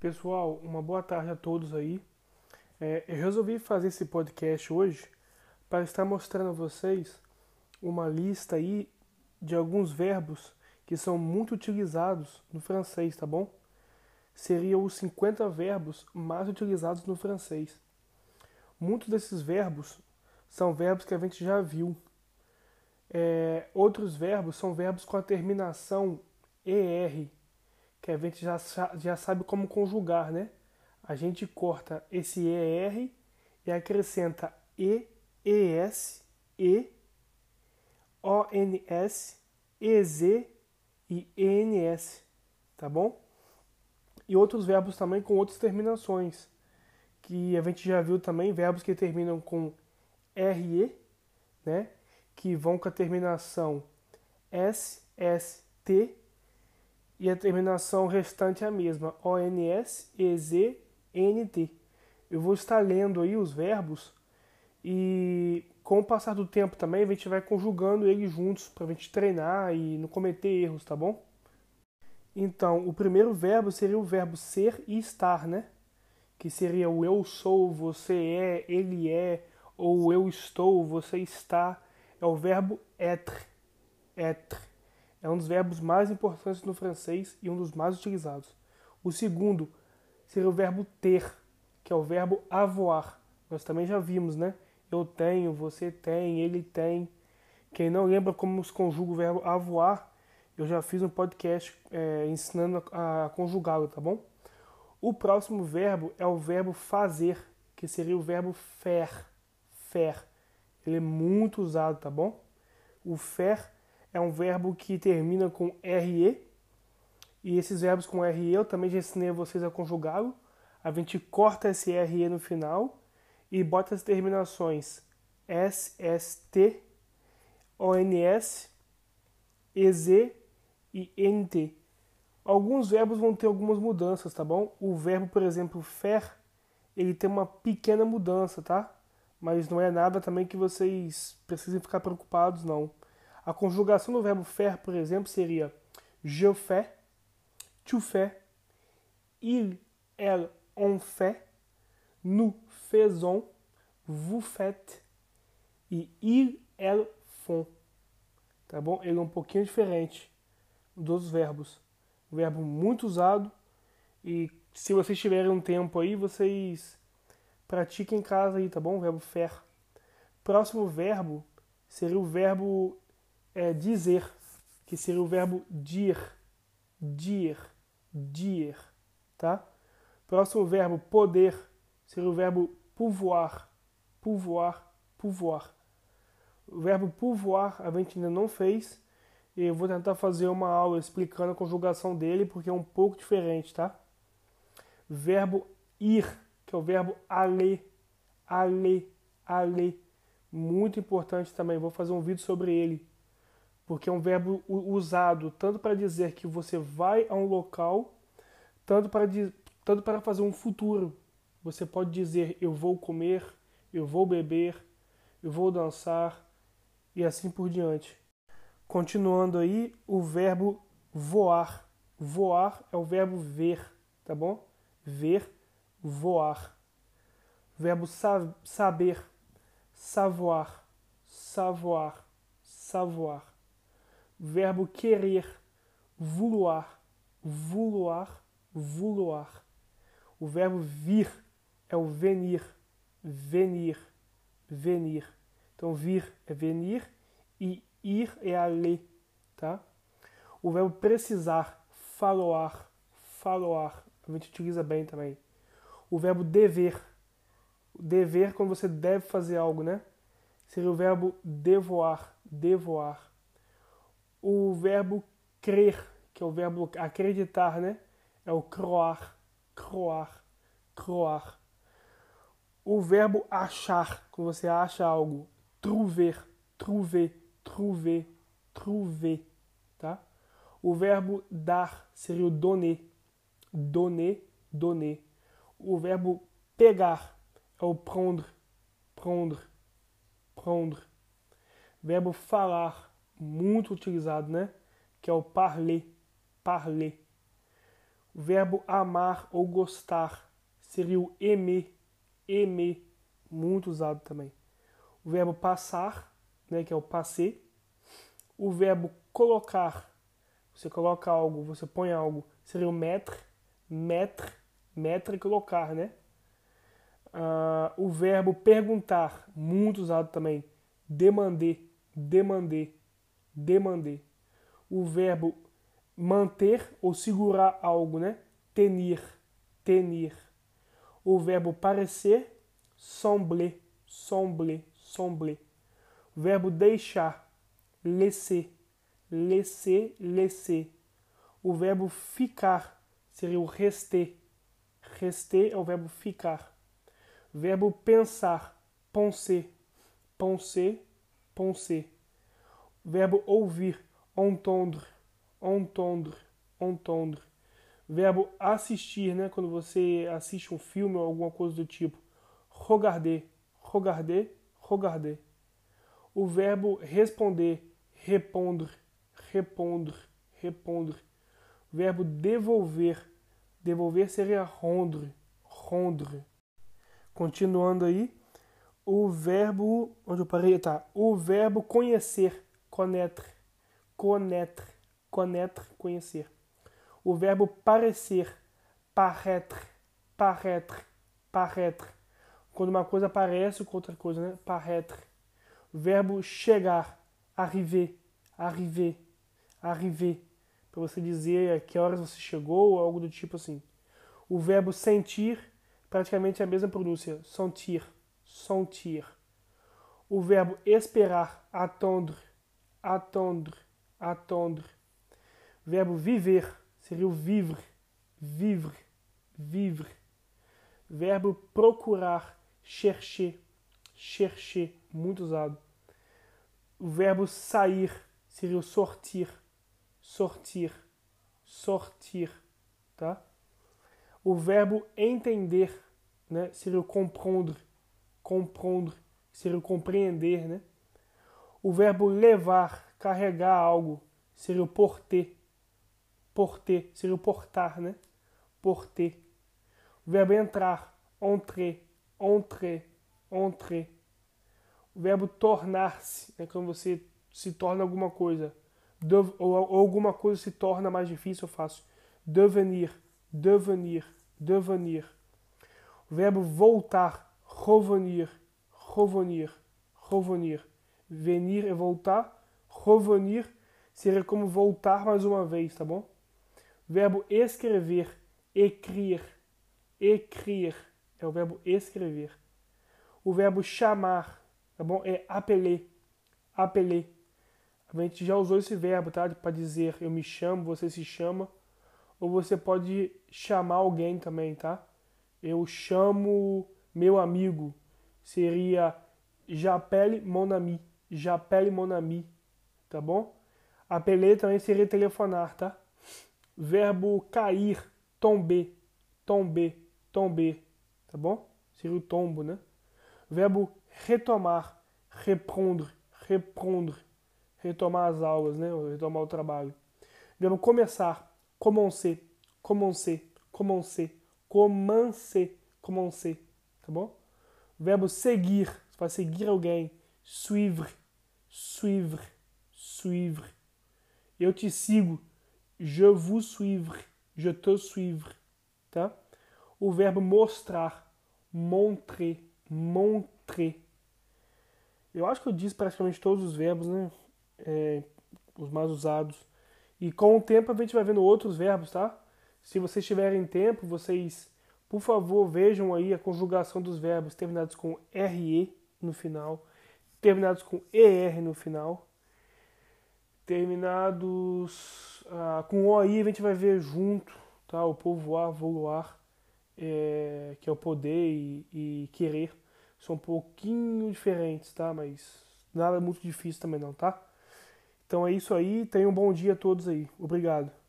Pessoal, uma boa tarde a todos aí. É, eu resolvi fazer esse podcast hoje para estar mostrando a vocês uma lista aí de alguns verbos que são muito utilizados no francês, tá bom? Seriam os 50 verbos mais utilizados no francês. Muitos desses verbos são verbos que a gente já viu. É, outros verbos são verbos com a terminação ER, que a gente já, já sabe como conjugar, né? A gente corta esse ER e acrescenta E, ES, E, ONS, EZ e ENS, tá bom? E outros verbos também com outras terminações, que a gente já viu também, verbos que terminam com RE, né? Que vão com a terminação SST e a terminação restante é a mesma, ONS, EZ, NT. Eu vou estar lendo aí os verbos e com o passar do tempo também a gente vai conjugando eles juntos para a gente treinar e não cometer erros, tá bom? Então, o primeiro verbo seria o verbo ser e estar, né? Que seria o eu sou, você é, ele é, ou eu estou, você está. É o verbo être. Être é um dos verbos mais importantes no francês e um dos mais utilizados. O segundo seria o verbo ter, que é o verbo avoir. Nós também já vimos, né? Eu tenho, você tem, ele tem. Quem não lembra como se conjuga o verbo avoir, eu já fiz um podcast é, ensinando a, a conjugá-lo, tá bom? O próximo verbo é o verbo fazer, que seria o verbo faire. Faire. Ele é muito usado, tá bom? O faire é um verbo que termina com RE. E esses verbos com RE eu também já ensinei a vocês a conjugá-lo. A gente corta esse RE no final e bota as terminações SST, ONS, EZ e NT. Alguns verbos vão ter algumas mudanças, tá bom? O verbo, por exemplo, faire, ele tem uma pequena mudança, tá? Mas não é nada também que vocês precisem ficar preocupados, não. A conjugação do verbo faire, por exemplo, seria je fais, tu fais, il, elle, on fait, nous faisons, vous faites e il, elles font. Tá bom? Ele é um pouquinho diferente dos verbos. Um verbo muito usado e se vocês tiverem um tempo aí, vocês pratiquem em casa aí, tá bom? O verbo faire. Próximo verbo seria o verbo é dizer, que seria o verbo dir, dir, dir, tá? Próximo verbo poder seria o verbo pouvoir, pouvoir, pouvoir. O verbo pouvoir a gente ainda não fez e eu vou tentar fazer uma aula explicando a conjugação dele porque é um pouco diferente, tá? Verbo ir, que é o verbo aller, aller, aller, muito importante também. Vou fazer um vídeo sobre ele porque é um verbo usado tanto para dizer que você vai a um local, tanto para, tanto para fazer um futuro. Você pode dizer eu vou comer, eu vou beber, eu vou dançar e assim por diante. Continuando aí, o verbo voar. Voar é o verbo ver, tá bom? Ver, voar. Verbo sa saber, savoir, savoir, savoir verbo querer, vouloir, vouloir, vouloir. O verbo vir é o venir, venir, venir. Então, vir é venir e ir é aller, tá? O verbo precisar, faloar, faloar. A gente utiliza bem também. O verbo dever. Dever quando você deve fazer algo, né? Seria o verbo devoar, devoar o verbo crer, que é o verbo acreditar, né? É o croar, croar, croar. O verbo achar, quando você acha algo, trouver, trouver, trouver, trouver, tá? O verbo dar seria o donner, donner, donner. O verbo pegar é o prendre, prendre, prendre. Verbo falar muito utilizado, né? Que é o parler, parler. O verbo amar ou gostar seria o aimer, aimer, muito usado também. O verbo passar, né, que é o passer. O verbo colocar, você coloca algo, você põe algo, seria o mettre, mettre, mettre colocar, né? Uh, o verbo perguntar, muito usado também, demander, demander, demander. O verbo manter ou segurar algo, né? Tenir, tenir. O verbo parecer, sembler, sembler, sembler. O verbo deixar, laisser, laisser, laisser. O verbo ficar seria o rester. Rester é o verbo ficar. Verbo pensar, penser, penser, penser. Verbo ouvir, entendre, entendre, entendre. Verbo assistir, né? Quando você assiste um filme ou alguma coisa do tipo. Regarder, regarder, regarder. O verbo responder, répondre, répondre, répondre. Verbo devolver, devolver seria rendre, rendre. Continuando aí, o verbo. Onde eu parei? Tá. O verbo conhecer. Connaître. Connaître. Connaître. Conhecer. O verbo parecer. Paraître. Paraître. Paraître. Quando uma coisa parece com outra coisa, né? Paraître. O verbo chegar. Arriver. Arriver. Arriver. Para você dizer a que horas você chegou ou algo do tipo assim. O verbo sentir praticamente a mesma pronúncia, sentir, sentir. O verbo esperar, attendre, attendre, attendre. Verbo viver seria o vivre, vivre, vivre. Verbo procurar, chercher, chercher, muito usado. O verbo sair seria o sortir, sortir, sortir, tá? O verbo entender né, seria o comprendre, comprendre, seria o compreender. Né? O verbo levar, carregar algo, seria o porter, porter, seria o portar, né? porter. O verbo entrar, entrer, entrer, entrer. O verbo tornar-se, né, quando você se torna alguma coisa, ou, ou alguma coisa se torna mais difícil ou fácil. Devenir, devenir, devenir. O verbo voltar, revenir, revenir, revenir. Venir é voltar, revenir seria como voltar mais uma vez, tá bom? Verbo escrever, écrire, écrire é o verbo escrever. O verbo chamar, tá bom? É appeler, appeler. A gente já usou esse verbo, tá? Para dizer eu me chamo, você se chama ou você pode chamar alguém também, tá? Eu chamo meu amigo, seria j'appelle mon ami, j'appelle mon ami, tá bom? Appeler também seria telefonar, tá? Verbo cair, tomber, tomber, tomber, tá bom? Seria o tombo, né? Verbo retomar, reprendre, reprendre, retomar as aulas, né? Retomar o trabalho. Verbo começar, commencer, commencer, commencer, commencer, commencer, tá bom? Verbo seguir, você vai seguir alguém, suivre, suivre, suivre. Eu te sigo, je vous suivre, je te suivre, tá? O verbo mostrar, montrer, montrer. Eu acho que eu disse praticamente todos os verbos, né? É, os mais usados. E com o tempo a gente vai vendo outros verbos, tá? Se vocês tiverem tempo, vocês, por favor, vejam aí a conjugação dos verbos terminados com RE no final, terminados com ER no final, terminados ah, com OI a gente vai ver junto, tá? O povoar, voluar, é, que é o poder e, e querer, são um pouquinho diferentes, tá? Mas nada muito difícil também não, tá? Então é isso aí. Tenham um bom dia a todos aí. Obrigado.